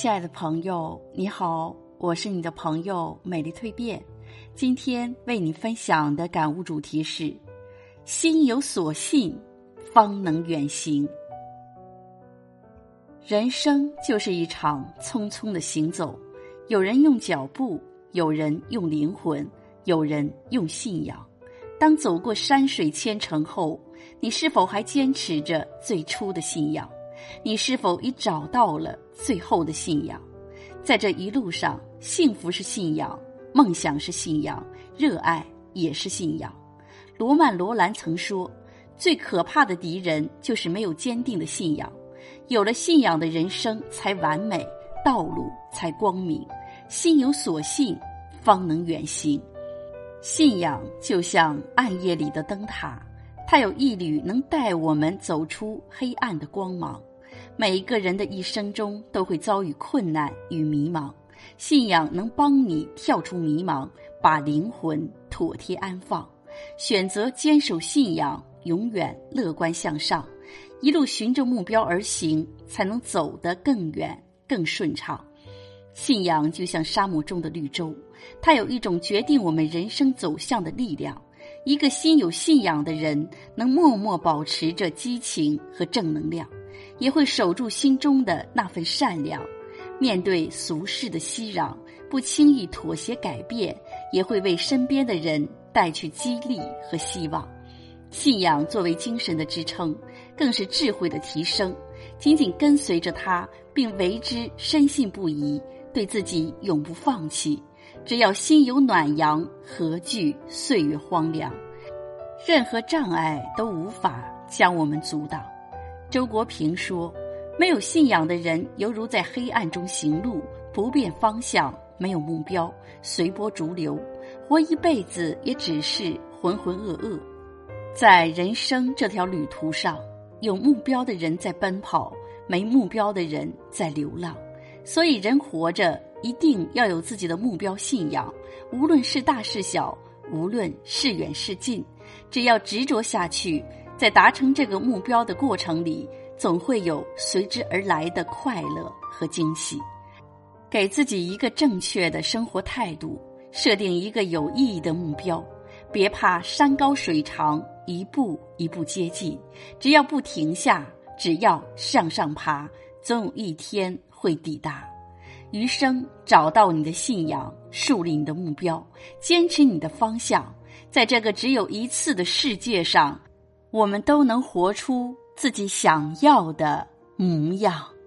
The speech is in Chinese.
亲爱的朋友，你好，我是你的朋友美丽蜕变。今天为你分享的感悟主题是：心有所信，方能远行。人生就是一场匆匆的行走，有人用脚步，有人用灵魂，有人用信仰。当走过山水千程后，你是否还坚持着最初的信仰？你是否已找到了最后的信仰？在这一路上，幸福是信仰，梦想是信仰，热爱也是信仰。罗曼·罗兰曾说：“最可怕的敌人就是没有坚定的信仰。有了信仰的人生才完美，道路才光明。心有所信，方能远行。信仰就像暗夜里的灯塔，它有一缕能带我们走出黑暗的光芒。”每一个人的一生中都会遭遇困难与迷茫，信仰能帮你跳出迷茫，把灵魂妥帖安放。选择坚守信仰，永远乐观向上，一路循着目标而行，才能走得更远、更顺畅。信仰就像沙漠中的绿洲，它有一种决定我们人生走向的力量。一个心有信仰的人，能默默保持着激情和正能量。也会守住心中的那份善良，面对俗世的熙攘，不轻易妥协改变，也会为身边的人带去激励和希望。信仰作为精神的支撑，更是智慧的提升。紧紧跟随着他，并为之深信不疑，对自己永不放弃。只要心有暖阳，何惧岁月荒凉？任何障碍都无法将我们阻挡。周国平说：“没有信仰的人，犹如在黑暗中行路，不变方向，没有目标，随波逐流，活一辈子也只是浑浑噩噩。在人生这条旅途上，有目标的人在奔跑，没目标的人在流浪。所以，人活着一定要有自己的目标信仰，无论是大是小，无论是远是近，只要执着下去。”在达成这个目标的过程里，总会有随之而来的快乐和惊喜。给自己一个正确的生活态度，设定一个有意义的目标，别怕山高水长，一步一步接近。只要不停下，只要向上爬，总有一天会抵达。余生找到你的信仰，树立你的目标，坚持你的方向，在这个只有一次的世界上。我们都能活出自己想要的模样。